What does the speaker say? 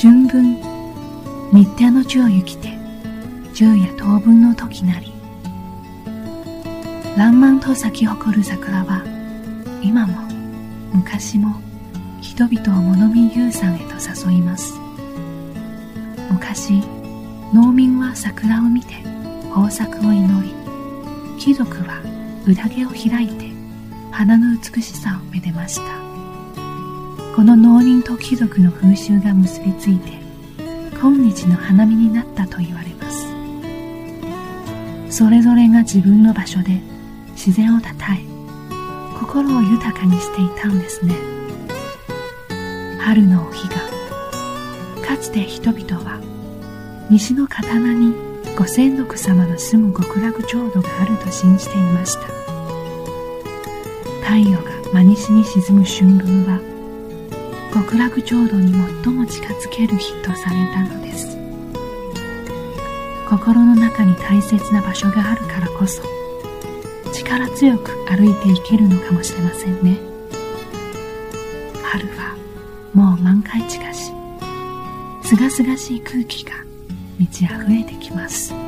春分日程の地を行きて昼夜当分の時なり爛漫と咲き誇る桜は今も昔も人々を物見遊山へと誘います。昔農民は桜を見て豊作を祈り貴族は宴を開いて花の美しさをめでました。この農林と貴族の風習が結びついて今日の花見になったと言われます。それぞれが自分の場所で自然をたたえ心を豊かにしていたんですね。春のお日がかつて人々は西の刀にご先祖様の住む極楽浄土があると信じていました。太陽が真西に沈む春分は極楽浄土に最も近づける日とされたのです。心の中に大切な場所があるからこそ力強く歩いていけるのかもしれませんね。春はもう満開近しすがすがしい空気が満ち溢れてきます。